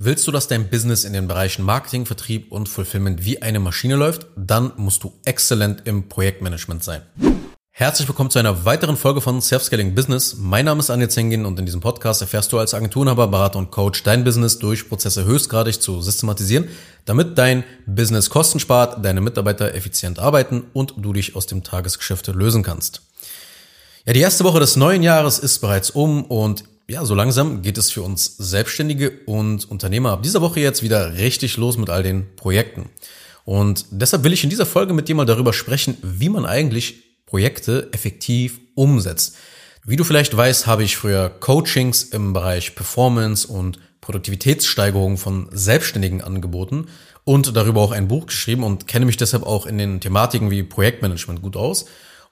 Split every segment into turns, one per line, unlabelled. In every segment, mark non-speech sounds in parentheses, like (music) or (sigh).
Willst du, dass dein Business in den Bereichen Marketing, Vertrieb und Fulfillment wie eine Maschine läuft? Dann musst du exzellent im Projektmanagement sein. Herzlich willkommen zu einer weiteren Folge von Self-Scaling Business. Mein Name ist Anja Zengin und in diesem Podcast erfährst du als Agenturenhaber, Berater und Coach dein Business durch Prozesse höchstgradig zu systematisieren, damit dein Business Kosten spart, deine Mitarbeiter effizient arbeiten und du dich aus dem Tagesgeschäft lösen kannst. Ja, die erste Woche des neuen Jahres ist bereits um und ja, so langsam geht es für uns Selbstständige und Unternehmer ab dieser Woche jetzt wieder richtig los mit all den Projekten. Und deshalb will ich in dieser Folge mit dir mal darüber sprechen, wie man eigentlich Projekte effektiv umsetzt. Wie du vielleicht weißt, habe ich früher Coachings im Bereich Performance und Produktivitätssteigerung von Selbstständigen angeboten und darüber auch ein Buch geschrieben und kenne mich deshalb auch in den Thematiken wie Projektmanagement gut aus.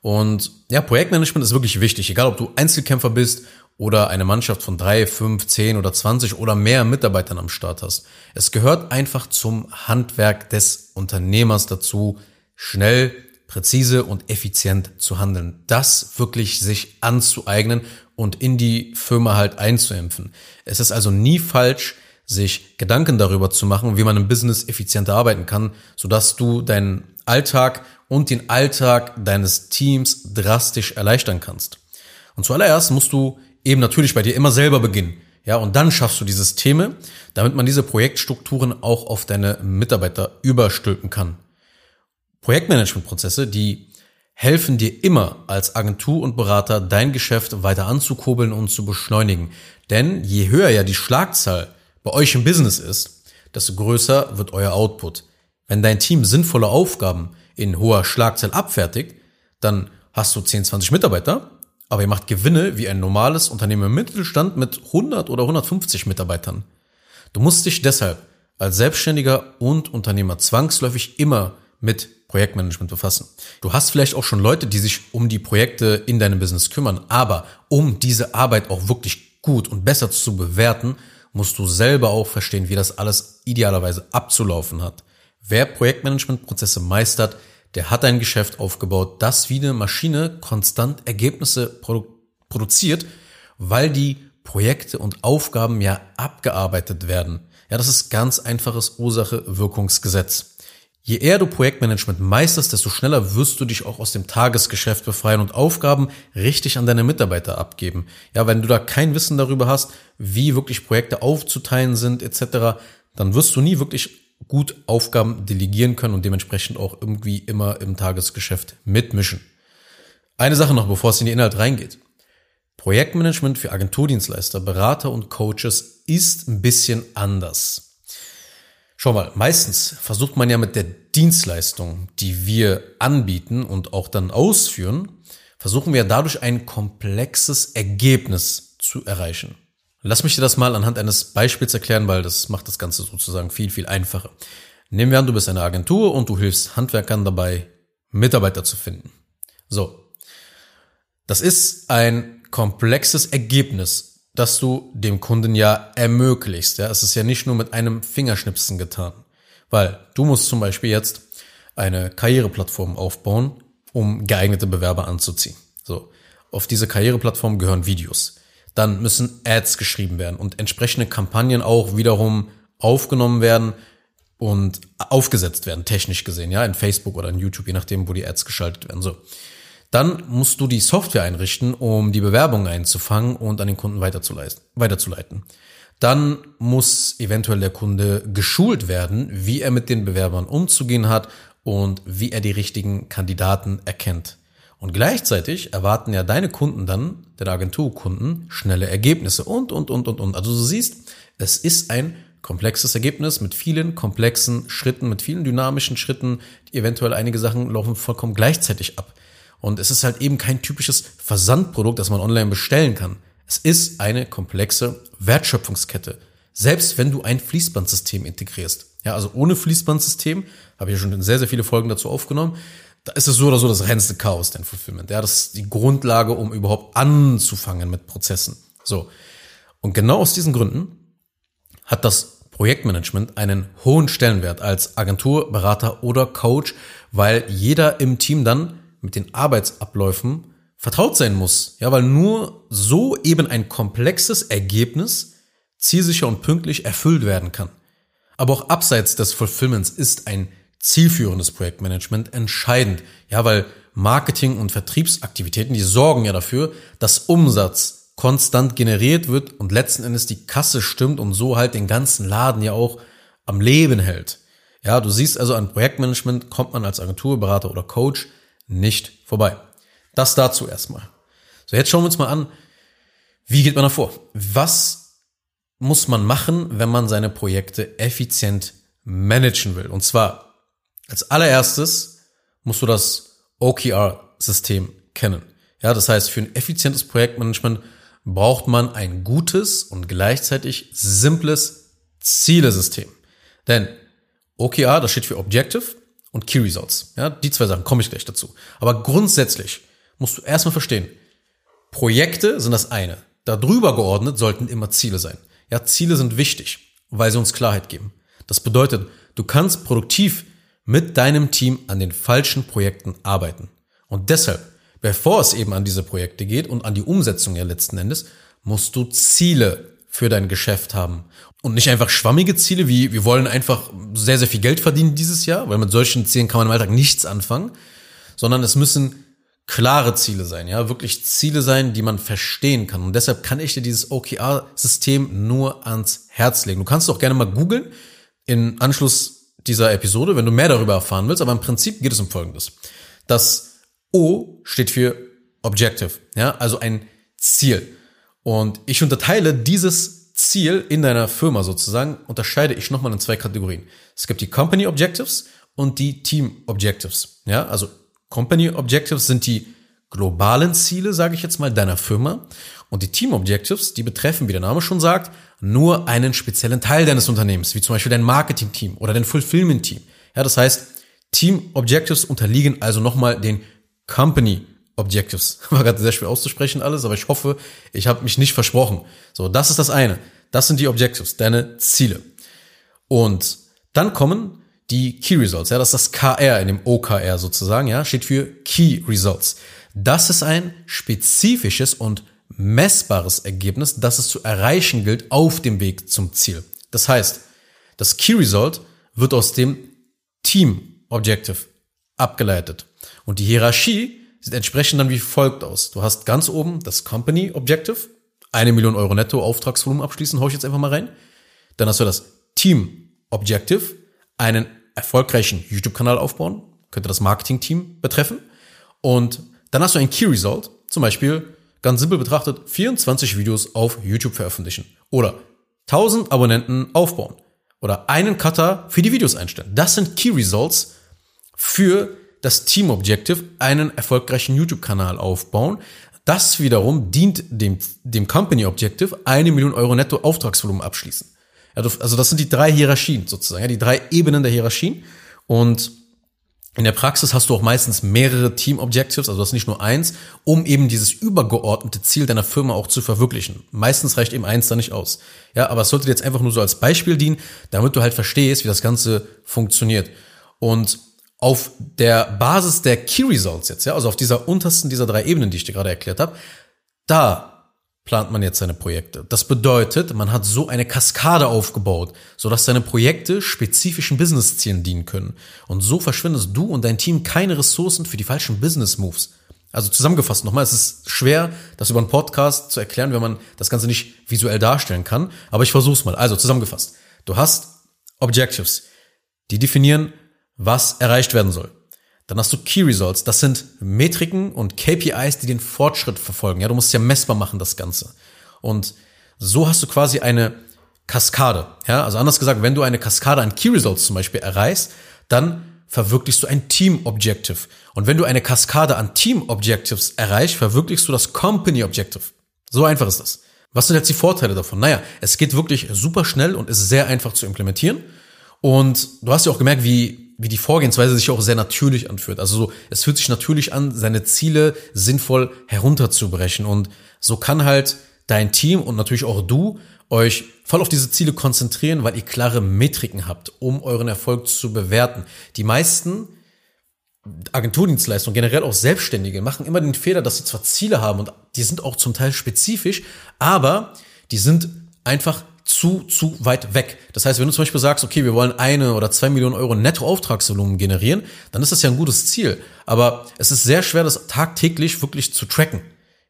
Und ja, Projektmanagement ist wirklich wichtig, egal ob du Einzelkämpfer bist oder eine Mannschaft von drei, fünf, zehn oder zwanzig oder mehr Mitarbeitern am Start hast. Es gehört einfach zum Handwerk des Unternehmers dazu, schnell, präzise und effizient zu handeln. Das wirklich sich anzueignen und in die Firma halt einzuimpfen. Es ist also nie falsch, sich Gedanken darüber zu machen, wie man im Business effizienter arbeiten kann, sodass du deinen Alltag und den Alltag deines Teams drastisch erleichtern kannst. Und zuallererst musst du eben natürlich bei dir immer selber beginnen. Ja, und dann schaffst du die Systeme, damit man diese Projektstrukturen auch auf deine Mitarbeiter überstülpen kann. Projektmanagementprozesse, die helfen dir immer als Agentur und Berater dein Geschäft weiter anzukurbeln und zu beschleunigen. Denn je höher ja die Schlagzahl bei euch im Business ist, desto größer wird euer Output. Wenn dein Team sinnvolle Aufgaben in hoher Schlagzahl abfertigt, dann hast du 10, 20 Mitarbeiter aber ihr macht Gewinne wie ein normales Unternehmen im Mittelstand mit 100 oder 150 Mitarbeitern. Du musst dich deshalb als Selbstständiger und Unternehmer zwangsläufig immer mit Projektmanagement befassen. Du hast vielleicht auch schon Leute, die sich um die Projekte in deinem Business kümmern, aber um diese Arbeit auch wirklich gut und besser zu bewerten, musst du selber auch verstehen, wie das alles idealerweise abzulaufen hat. Wer Projektmanagementprozesse meistert, der hat ein Geschäft aufgebaut, das wie eine Maschine konstant Ergebnisse produ produziert, weil die Projekte und Aufgaben ja abgearbeitet werden. Ja, das ist ganz einfaches Ursache-Wirkungsgesetz. Je eher du Projektmanagement meisterst, desto schneller wirst du dich auch aus dem Tagesgeschäft befreien und Aufgaben richtig an deine Mitarbeiter abgeben. Ja, wenn du da kein Wissen darüber hast, wie wirklich Projekte aufzuteilen sind etc., dann wirst du nie wirklich gut Aufgaben delegieren können und dementsprechend auch irgendwie immer im Tagesgeschäft mitmischen. Eine Sache noch, bevor es in den Inhalt reingeht. Projektmanagement für Agenturdienstleister, Berater und Coaches ist ein bisschen anders. Schau mal, meistens versucht man ja mit der Dienstleistung, die wir anbieten und auch dann ausführen, versuchen wir dadurch ein komplexes Ergebnis zu erreichen. Lass mich dir das mal anhand eines Beispiels erklären, weil das macht das Ganze sozusagen viel, viel einfacher. Nehmen wir an, du bist eine Agentur und du hilfst Handwerkern dabei, Mitarbeiter zu finden. So. Das ist ein komplexes Ergebnis, das du dem Kunden ja ermöglichst. Ja, es ist ja nicht nur mit einem Fingerschnipsen getan. Weil du musst zum Beispiel jetzt eine Karriereplattform aufbauen, um geeignete Bewerber anzuziehen. So. Auf diese Karriereplattform gehören Videos dann müssen Ads geschrieben werden und entsprechende Kampagnen auch wiederum aufgenommen werden und aufgesetzt werden, technisch gesehen, ja, in Facebook oder in YouTube, je nachdem, wo die Ads geschaltet werden. So. Dann musst du die Software einrichten, um die Bewerbungen einzufangen und an den Kunden weiterzuleiten. Dann muss eventuell der Kunde geschult werden, wie er mit den Bewerbern umzugehen hat und wie er die richtigen Kandidaten erkennt. Und gleichzeitig erwarten ja deine Kunden dann, deine Agenturkunden, schnelle Ergebnisse und, und, und, und, und. Also du siehst, es ist ein komplexes Ergebnis mit vielen komplexen Schritten, mit vielen dynamischen Schritten. Eventuell einige Sachen laufen vollkommen gleichzeitig ab. Und es ist halt eben kein typisches Versandprodukt, das man online bestellen kann. Es ist eine komplexe Wertschöpfungskette. Selbst wenn du ein Fließbandsystem integrierst. Ja, also ohne Fließbandsystem, habe ich ja schon sehr, sehr viele Folgen dazu aufgenommen, da ist es so oder so das reinste Chaos, dein Fulfillment. Ja, das ist die Grundlage, um überhaupt anzufangen mit Prozessen. So. Und genau aus diesen Gründen hat das Projektmanagement einen hohen Stellenwert als Agentur, Berater oder Coach, weil jeder im Team dann mit den Arbeitsabläufen vertraut sein muss. Ja, weil nur so eben ein komplexes Ergebnis zielsicher und pünktlich erfüllt werden kann. Aber auch abseits des Fulfillments ist ein zielführendes Projektmanagement entscheidend. Ja, weil Marketing und Vertriebsaktivitäten, die sorgen ja dafür, dass Umsatz konstant generiert wird und letzten Endes die Kasse stimmt und so halt den ganzen Laden ja auch am Leben hält. Ja, du siehst also an Projektmanagement kommt man als Agentur, Berater oder Coach nicht vorbei. Das dazu erstmal. So, jetzt schauen wir uns mal an, wie geht man da vor? Was muss man machen, wenn man seine Projekte effizient managen will? Und zwar als allererstes musst du das OKR-System kennen. Ja, das heißt, für ein effizientes Projektmanagement braucht man ein gutes und gleichzeitig simples Zielesystem. Denn OKR, das steht für Objective und Key Results. Ja, die zwei Sachen komme ich gleich dazu. Aber grundsätzlich musst du erstmal verstehen, Projekte sind das eine. Darüber geordnet sollten immer Ziele sein. Ja, Ziele sind wichtig, weil sie uns Klarheit geben. Das bedeutet, du kannst produktiv mit deinem Team an den falschen Projekten arbeiten. Und deshalb, bevor es eben an diese Projekte geht und an die Umsetzung ja letzten Endes, musst du Ziele für dein Geschäft haben. Und nicht einfach schwammige Ziele wie, wir wollen einfach sehr, sehr viel Geld verdienen dieses Jahr, weil mit solchen Zielen kann man im Alltag nichts anfangen, sondern es müssen klare Ziele sein, ja, wirklich Ziele sein, die man verstehen kann. Und deshalb kann ich dir dieses OKR-System nur ans Herz legen. Du kannst auch gerne mal googeln in Anschluss dieser Episode, wenn du mehr darüber erfahren willst. Aber im Prinzip geht es um Folgendes. Das O steht für Objective, ja, also ein Ziel. Und ich unterteile dieses Ziel in deiner Firma sozusagen, unterscheide ich nochmal in zwei Kategorien. Es gibt die Company Objectives und die Team Objectives. Ja, also Company Objectives sind die globalen Ziele, sage ich jetzt mal, deiner Firma. Und die Team Objectives, die betreffen, wie der Name schon sagt, nur einen speziellen Teil deines Unternehmens, wie zum Beispiel dein Marketing-Team oder dein Fulfillment-Team. Ja, das heißt, Team Objectives unterliegen also nochmal den Company Objectives. (laughs) War gerade sehr schwer auszusprechen alles, aber ich hoffe, ich habe mich nicht versprochen. So, das ist das eine. Das sind die Objectives, deine Ziele. Und dann kommen die Key Results, ja, das ist das KR in dem OKR sozusagen, ja, steht für Key Results. Das ist ein spezifisches und messbares Ergebnis, das es zu erreichen gilt auf dem Weg zum Ziel. Das heißt, das Key Result wird aus dem Team Objective abgeleitet. Und die Hierarchie sieht entsprechend dann wie folgt aus. Du hast ganz oben das Company Objective, eine Million Euro netto Auftragsvolumen abschließen, hau ich jetzt einfach mal rein. Dann hast du das Team Objective, einen erfolgreichen YouTube-Kanal aufbauen, könnte das Marketing-Team betreffen. Und dann hast du ein Key Result, zum Beispiel ganz simpel betrachtet 24 Videos auf YouTube veröffentlichen oder 1000 Abonnenten aufbauen oder einen Cutter für die Videos einstellen. Das sind Key Results für das Team Objective, einen erfolgreichen YouTube-Kanal aufbauen. Das wiederum dient dem, dem Company Objective, eine Million Euro netto Auftragsvolumen abschließen. Also das sind die drei Hierarchien sozusagen, die drei Ebenen der Hierarchien. Und in der Praxis hast du auch meistens mehrere Team Objectives, also das ist nicht nur eins, um eben dieses übergeordnete Ziel deiner Firma auch zu verwirklichen. Meistens reicht eben eins da nicht aus. Ja, aber es sollte dir jetzt einfach nur so als Beispiel dienen, damit du halt verstehst, wie das Ganze funktioniert. Und auf der Basis der Key Results jetzt, ja, also auf dieser untersten dieser drei Ebenen, die ich dir gerade erklärt habe, da plant man jetzt seine Projekte. Das bedeutet, man hat so eine Kaskade aufgebaut, sodass seine Projekte spezifischen Businesszielen dienen können. Und so verschwindest du und dein Team keine Ressourcen für die falschen Business Moves. Also zusammengefasst nochmal, es ist schwer, das über einen Podcast zu erklären, wenn man das Ganze nicht visuell darstellen kann. Aber ich versuch's mal. Also zusammengefasst. Du hast Objectives, die definieren, was erreicht werden soll. Dann hast du Key Results. Das sind Metriken und KPIs, die den Fortschritt verfolgen. Ja, du musst ja messbar machen, das Ganze. Und so hast du quasi eine Kaskade. Ja, also anders gesagt, wenn du eine Kaskade an Key Results zum Beispiel erreichst, dann verwirklichst du ein Team Objective. Und wenn du eine Kaskade an Team Objectives erreichst, verwirklichst du das Company Objective. So einfach ist das. Was sind jetzt die Vorteile davon? Naja, es geht wirklich super schnell und ist sehr einfach zu implementieren. Und du hast ja auch gemerkt, wie wie die Vorgehensweise sich auch sehr natürlich anfühlt. Also so, es fühlt sich natürlich an, seine Ziele sinnvoll herunterzubrechen. Und so kann halt dein Team und natürlich auch du euch voll auf diese Ziele konzentrieren, weil ihr klare Metriken habt, um euren Erfolg zu bewerten. Die meisten Agenturdienstleistungen, generell auch Selbstständige, machen immer den Fehler, dass sie zwar Ziele haben und die sind auch zum Teil spezifisch, aber die sind einfach zu, zu weit weg. Das heißt, wenn du zum Beispiel sagst, okay, wir wollen eine oder zwei Millionen Euro Nettoauftragsvolumen generieren, dann ist das ja ein gutes Ziel. Aber es ist sehr schwer, das tagtäglich wirklich zu tracken.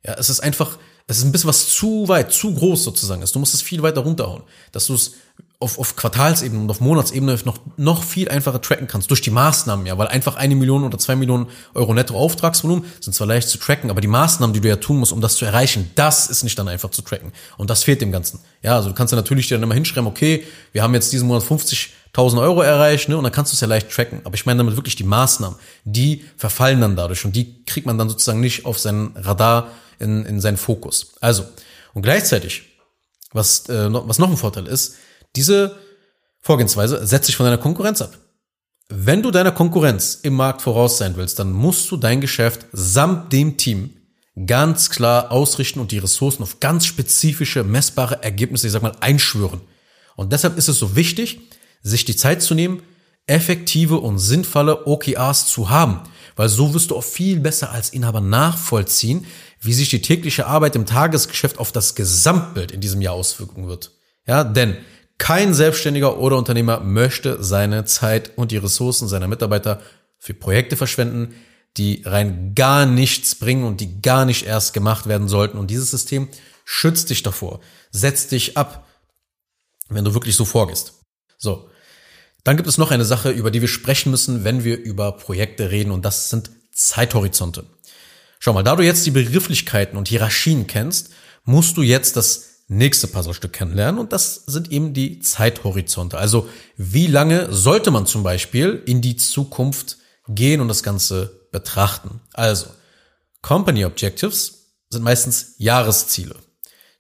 Ja, es ist einfach, es ist ein bisschen was zu weit, zu groß sozusagen ist. Du musst es viel weiter runterhauen, dass du es auf, auf Quartalsebene und auf Monatsebene noch, noch viel einfacher tracken kannst durch die Maßnahmen, ja, weil einfach eine Million oder zwei Millionen Euro Nettoauftragsvolumen sind zwar leicht zu tracken, aber die Maßnahmen, die du ja tun musst, um das zu erreichen, das ist nicht dann einfach zu tracken. Und das fehlt dem Ganzen. Ja, also du kannst ja natürlich dir dann immer hinschreiben, okay, wir haben jetzt diesen Monat 50.000 Euro erreicht, ne, und dann kannst du es ja leicht tracken. Aber ich meine damit wirklich die Maßnahmen, die verfallen dann dadurch und die kriegt man dann sozusagen nicht auf seinen Radar in, in seinen Fokus. Also, und gleichzeitig, was, äh, was noch ein Vorteil ist, diese Vorgehensweise setzt sich von deiner Konkurrenz ab. Wenn du deiner Konkurrenz im Markt voraus sein willst, dann musst du dein Geschäft samt dem Team ganz klar ausrichten und die Ressourcen auf ganz spezifische, messbare Ergebnisse, ich sag mal, einschwören. Und deshalb ist es so wichtig, sich die Zeit zu nehmen, effektive und sinnvolle OKRs zu haben, weil so wirst du auch viel besser als Inhaber nachvollziehen, wie sich die tägliche Arbeit im Tagesgeschäft auf das Gesamtbild in diesem Jahr auswirken wird. Ja, denn kein Selbstständiger oder Unternehmer möchte seine Zeit und die Ressourcen seiner Mitarbeiter für Projekte verschwenden, die rein gar nichts bringen und die gar nicht erst gemacht werden sollten. Und dieses System schützt dich davor, setzt dich ab, wenn du wirklich so vorgehst. So. Dann gibt es noch eine Sache, über die wir sprechen müssen, wenn wir über Projekte reden, und das sind Zeithorizonte. Schau mal, da du jetzt die Begrifflichkeiten und Hierarchien kennst, musst du jetzt das nächste Puzzlestück kennenlernen und das sind eben die Zeithorizonte. Also wie lange sollte man zum Beispiel in die Zukunft gehen und das Ganze betrachten? Also Company Objectives sind meistens Jahresziele.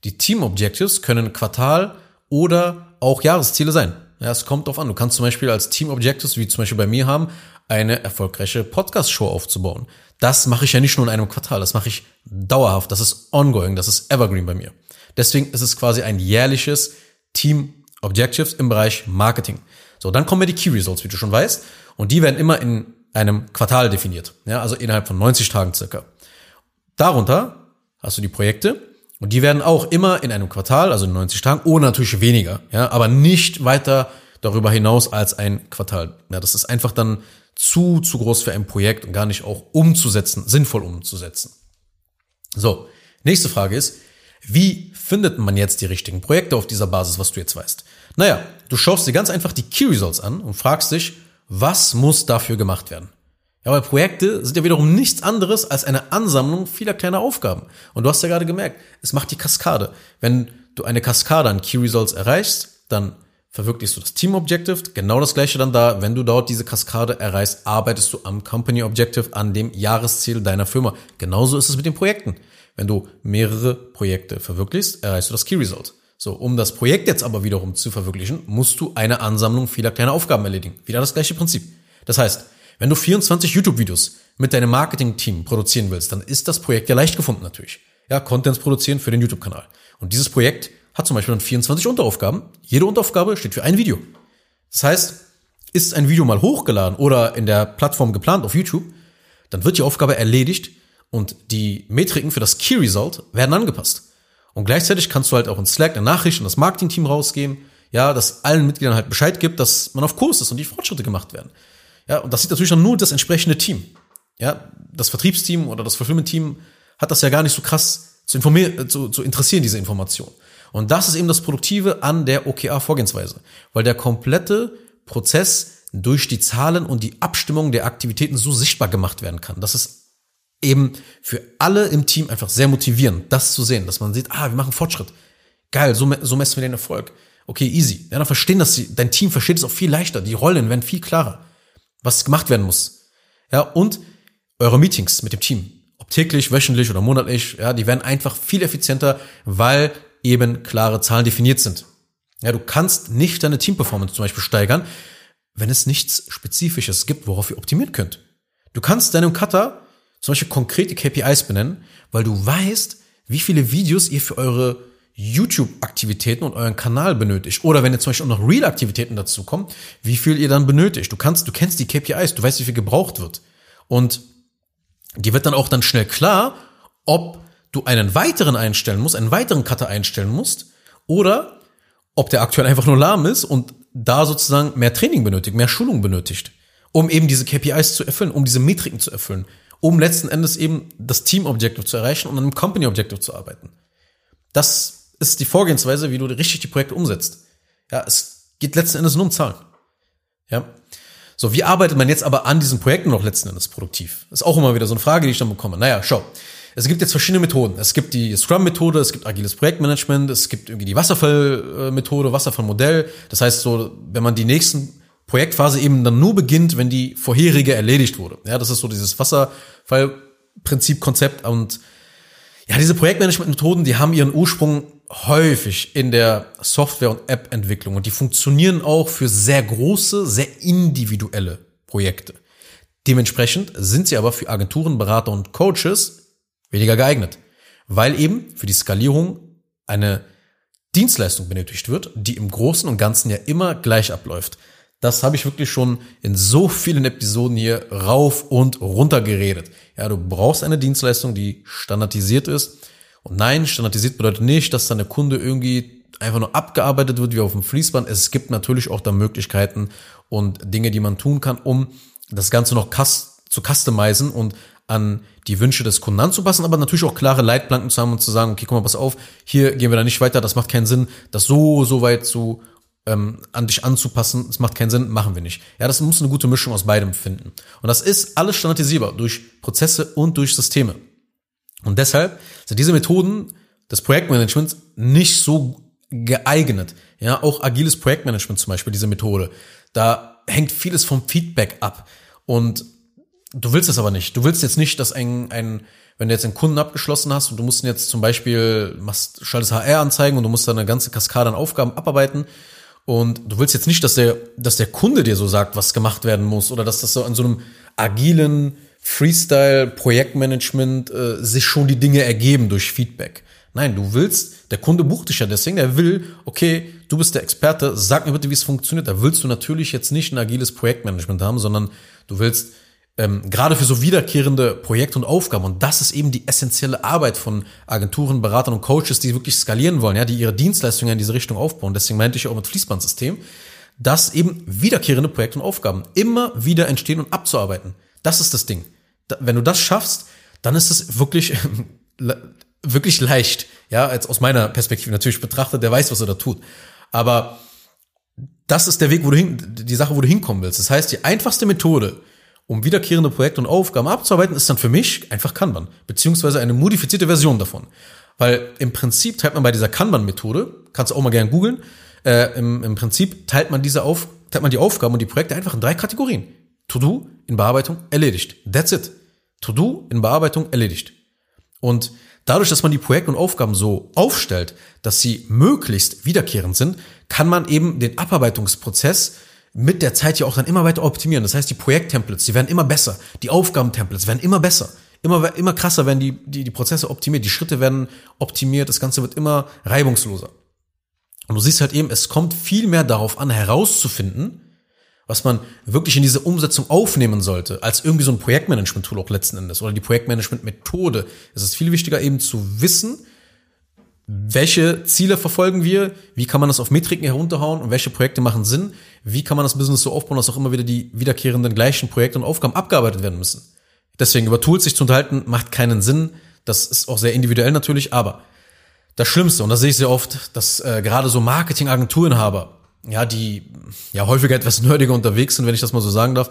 Die Team Objectives können Quartal oder auch Jahresziele sein. Ja, es kommt drauf an. Du kannst zum Beispiel als Team Objectives, wie zum Beispiel bei mir haben, eine erfolgreiche Podcast-Show aufzubauen. Das mache ich ja nicht nur in einem Quartal, das mache ich dauerhaft, das ist ongoing, das ist evergreen bei mir. Deswegen ist es quasi ein jährliches Team Objectives im Bereich Marketing. So, dann kommen wir die Key Results, wie du schon weißt. Und die werden immer in einem Quartal definiert. Ja, also innerhalb von 90 Tagen circa. Darunter hast du die Projekte und die werden auch immer in einem Quartal, also in 90 Tagen, oder natürlich weniger, ja, aber nicht weiter darüber hinaus als ein Quartal. Ja, das ist einfach dann zu, zu groß für ein Projekt und gar nicht auch umzusetzen, sinnvoll umzusetzen. So, nächste Frage ist, wie findet man jetzt die richtigen Projekte auf dieser Basis, was du jetzt weißt? Naja, du schaust dir ganz einfach die Key Results an und fragst dich, was muss dafür gemacht werden? Ja, weil Projekte sind ja wiederum nichts anderes als eine Ansammlung vieler kleiner Aufgaben. Und du hast ja gerade gemerkt, es macht die Kaskade. Wenn du eine Kaskade an Key Results erreichst, dann verwirklichst du das Team Objective. Genau das gleiche dann da. Wenn du dort diese Kaskade erreichst, arbeitest du am Company Objective, an dem Jahresziel deiner Firma. Genauso ist es mit den Projekten. Wenn du mehrere Projekte verwirklichst, erreichst du das Key Result. So, um das Projekt jetzt aber wiederum zu verwirklichen, musst du eine Ansammlung vieler kleiner Aufgaben erledigen. Wieder das gleiche Prinzip. Das heißt, wenn du 24 YouTube-Videos mit deinem Marketing-Team produzieren willst, dann ist das Projekt ja leicht gefunden natürlich. Ja, Contents produzieren für den YouTube-Kanal. Und dieses Projekt hat zum Beispiel dann 24 Unteraufgaben. Jede Unteraufgabe steht für ein Video. Das heißt, ist ein Video mal hochgeladen oder in der Plattform geplant auf YouTube, dann wird die Aufgabe erledigt und die Metriken für das Key Result werden angepasst. Und gleichzeitig kannst du halt auch in Slack eine Nachricht an das Marketing-Team rausgeben, ja, dass allen Mitgliedern halt Bescheid gibt, dass man auf Kurs ist und die Fortschritte gemacht werden. Ja, und das sieht natürlich dann nur das entsprechende Team. Ja, das Vertriebsteam oder das Fulfillment-Team hat das ja gar nicht so krass zu informieren, äh, zu, zu interessieren, diese Information. Und das ist eben das Produktive an der OKR-Vorgehensweise, weil der komplette Prozess durch die Zahlen und die Abstimmung der Aktivitäten so sichtbar gemacht werden kann. Das ist eben für alle im Team einfach sehr motivierend, das zu sehen, dass man sieht, ah, wir machen Fortschritt. Geil, so, so messen wir den Erfolg. Okay, easy. Ja, dann verstehen das, dein Team versteht es auch viel leichter. Die Rollen werden viel klarer, was gemacht werden muss. Ja, und eure Meetings mit dem Team, ob täglich, wöchentlich oder monatlich, ja, die werden einfach viel effizienter, weil eben klare Zahlen definiert sind. Ja, du kannst nicht deine Teamperformance zum Beispiel steigern, wenn es nichts Spezifisches gibt, worauf ihr optimieren könnt. Du kannst deinem Cutter Beispiel konkrete KPIs benennen, weil du weißt, wie viele Videos ihr für eure YouTube-Aktivitäten und euren Kanal benötigt. Oder wenn jetzt zum Beispiel auch noch Real-Aktivitäten dazu kommen, wie viel ihr dann benötigt. Du kannst, du kennst die KPIs, du weißt, wie viel gebraucht wird. Und die wird dann auch dann schnell klar, ob du einen weiteren einstellen musst, einen weiteren Cutter einstellen musst, oder ob der aktuell einfach nur lahm ist und da sozusagen mehr Training benötigt, mehr Schulung benötigt, um eben diese KPIs zu erfüllen, um diese Metriken zu erfüllen, um letzten Endes eben das Team-Objective zu erreichen und an einem Company-Objective zu arbeiten. Das ist die Vorgehensweise, wie du richtig die Projekte umsetzt. Ja, es geht letzten Endes nur um Zahlen. Ja. So, wie arbeitet man jetzt aber an diesen Projekten noch letzten Endes produktiv? ist auch immer wieder so eine Frage, die ich dann bekomme. Naja, schau. Es gibt jetzt verschiedene Methoden. Es gibt die Scrum-Methode, es gibt agiles Projektmanagement, es gibt irgendwie die Wasserfall-Methode, Wasserfall-Modell. Das heißt so, wenn man die nächsten Projektphase eben dann nur beginnt, wenn die vorherige erledigt wurde. Ja, das ist so dieses Wasserfallprinzip-Konzept und ja, diese Projektmanagement-Methoden, die haben ihren Ursprung häufig in der Software- und App-Entwicklung und die funktionieren auch für sehr große, sehr individuelle Projekte. Dementsprechend sind sie aber für Agenturen, Berater und Coaches weniger geeignet, weil eben für die Skalierung eine Dienstleistung benötigt wird, die im Großen und Ganzen ja immer gleich abläuft. Das habe ich wirklich schon in so vielen Episoden hier rauf und runter geredet. Ja, du brauchst eine Dienstleistung, die standardisiert ist. Und nein, standardisiert bedeutet nicht, dass der Kunde irgendwie einfach nur abgearbeitet wird wie auf dem Fließband. Es gibt natürlich auch da Möglichkeiten und Dinge, die man tun kann, um das Ganze noch zu customizen und an die Wünsche des Kunden anzupassen, aber natürlich auch klare Leitplanken zu haben und zu sagen, okay, guck mal, pass auf, hier gehen wir da nicht weiter, das macht keinen Sinn, das so, so weit zu ähm, an dich anzupassen, das macht keinen Sinn, machen wir nicht. Ja, das muss eine gute Mischung aus beidem finden. Und das ist alles standardisierbar durch Prozesse und durch Systeme. Und deshalb sind diese Methoden des Projektmanagements nicht so geeignet. Ja, auch agiles Projektmanagement zum Beispiel, diese Methode. Da hängt vieles vom Feedback ab. Und du willst es aber nicht. Du willst jetzt nicht, dass ein, ein wenn du jetzt einen Kunden abgeschlossen hast und du musst ihn jetzt zum Beispiel, machst, schaltest HR-Anzeigen und du musst da eine ganze Kaskade an Aufgaben abarbeiten und du willst jetzt nicht, dass der, dass der Kunde dir so sagt, was gemacht werden muss oder dass das so an so einem agilen Freestyle-Projektmanagement äh, sich schon die Dinge ergeben durch Feedback. Nein, du willst, der Kunde bucht dich ja deswegen, der will, okay, du bist der Experte, sag mir bitte, wie es funktioniert. Da willst du natürlich jetzt nicht ein agiles Projektmanagement haben, sondern du willst ähm, gerade für so wiederkehrende Projekte und Aufgaben. Und das ist eben die essentielle Arbeit von Agenturen, Beratern und Coaches, die wirklich skalieren wollen, ja, die ihre Dienstleistungen in diese Richtung aufbauen. Deswegen meinte ich auch mit Fließbandsystem, dass eben wiederkehrende Projekte und Aufgaben immer wieder entstehen und abzuarbeiten. Das ist das Ding. Da, wenn du das schaffst, dann ist es wirklich, (laughs) wirklich leicht. Ja, als aus meiner Perspektive natürlich betrachtet, der weiß, was er da tut. Aber das ist der Weg, wo du hin, die Sache, wo du hinkommen willst. Das heißt, die einfachste Methode, um wiederkehrende Projekte und Aufgaben abzuarbeiten, ist dann für mich einfach Kanban, beziehungsweise eine modifizierte Version davon. Weil im Prinzip teilt man bei dieser Kanban-Methode, kannst du auch mal gerne googeln, äh, im, im Prinzip teilt man diese auf, teilt man die Aufgaben und die Projekte einfach in drei Kategorien. To-Do, in Bearbeitung, erledigt. That's it. To-Do, in Bearbeitung, erledigt. Und dadurch, dass man die Projekte und Aufgaben so aufstellt, dass sie möglichst wiederkehrend sind, kann man eben den Abarbeitungsprozess mit der Zeit ja auch dann immer weiter optimieren. Das heißt, die Projekttemplates, die werden immer besser. Die Aufgabentemplates werden immer besser. Immer, immer krasser werden die, die, die Prozesse optimiert. Die Schritte werden optimiert. Das Ganze wird immer reibungsloser. Und du siehst halt eben, es kommt viel mehr darauf an, herauszufinden, was man wirklich in diese Umsetzung aufnehmen sollte, als irgendwie so ein Projektmanagement-Tool auch letzten Endes oder die Projektmanagement-Methode. Es ist viel wichtiger eben zu wissen, welche Ziele verfolgen wir, wie kann man das auf Metriken herunterhauen? Und welche Projekte machen Sinn, wie kann man das Business so aufbauen, dass auch immer wieder die wiederkehrenden gleichen Projekte und Aufgaben abgearbeitet werden müssen. Deswegen über Tools sich zu unterhalten, macht keinen Sinn. Das ist auch sehr individuell natürlich, aber das Schlimmste, und das sehe ich sehr oft, dass äh, gerade so Marketingagenturenhaber, ja, die ja häufiger etwas nerdiger unterwegs sind, wenn ich das mal so sagen darf,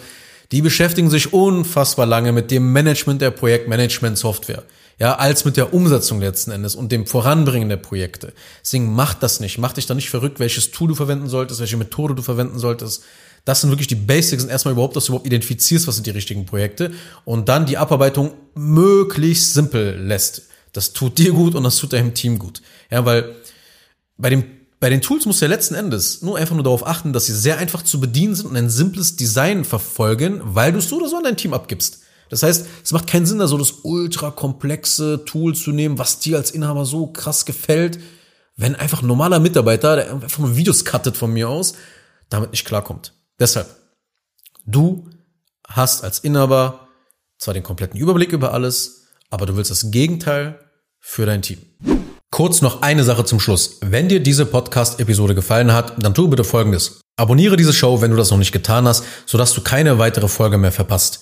die beschäftigen sich unfassbar lange mit dem Management der Projektmanagement-Software ja, als mit der Umsetzung letzten Endes und dem Voranbringen der Projekte. Deswegen mach das nicht. Mach dich da nicht verrückt, welches Tool du verwenden solltest, welche Methode du verwenden solltest. Das sind wirklich die Basics und erstmal überhaupt, dass du überhaupt identifizierst, was sind die richtigen Projekte und dann die Abarbeitung möglichst simpel lässt. Das tut dir gut und das tut deinem Team gut. Ja, weil bei dem bei den Tools musst du ja letzten Endes nur einfach nur darauf achten, dass sie sehr einfach zu bedienen sind und ein simples Design verfolgen, weil du es so oder so an dein Team abgibst. Das heißt, es macht keinen Sinn, da so das ultra komplexe Tool zu nehmen, was dir als Inhaber so krass gefällt, wenn einfach ein normaler Mitarbeiter, der einfach nur Videos cuttet von mir aus, damit nicht klarkommt. Deshalb, du hast als Inhaber zwar den kompletten Überblick über alles, aber du willst das Gegenteil für dein Team. Kurz noch eine Sache zum Schluss. Wenn dir diese Podcast-Episode gefallen hat, dann tu bitte Folgendes. Abonniere diese Show, wenn du das noch nicht getan hast, sodass du keine weitere Folge mehr verpasst.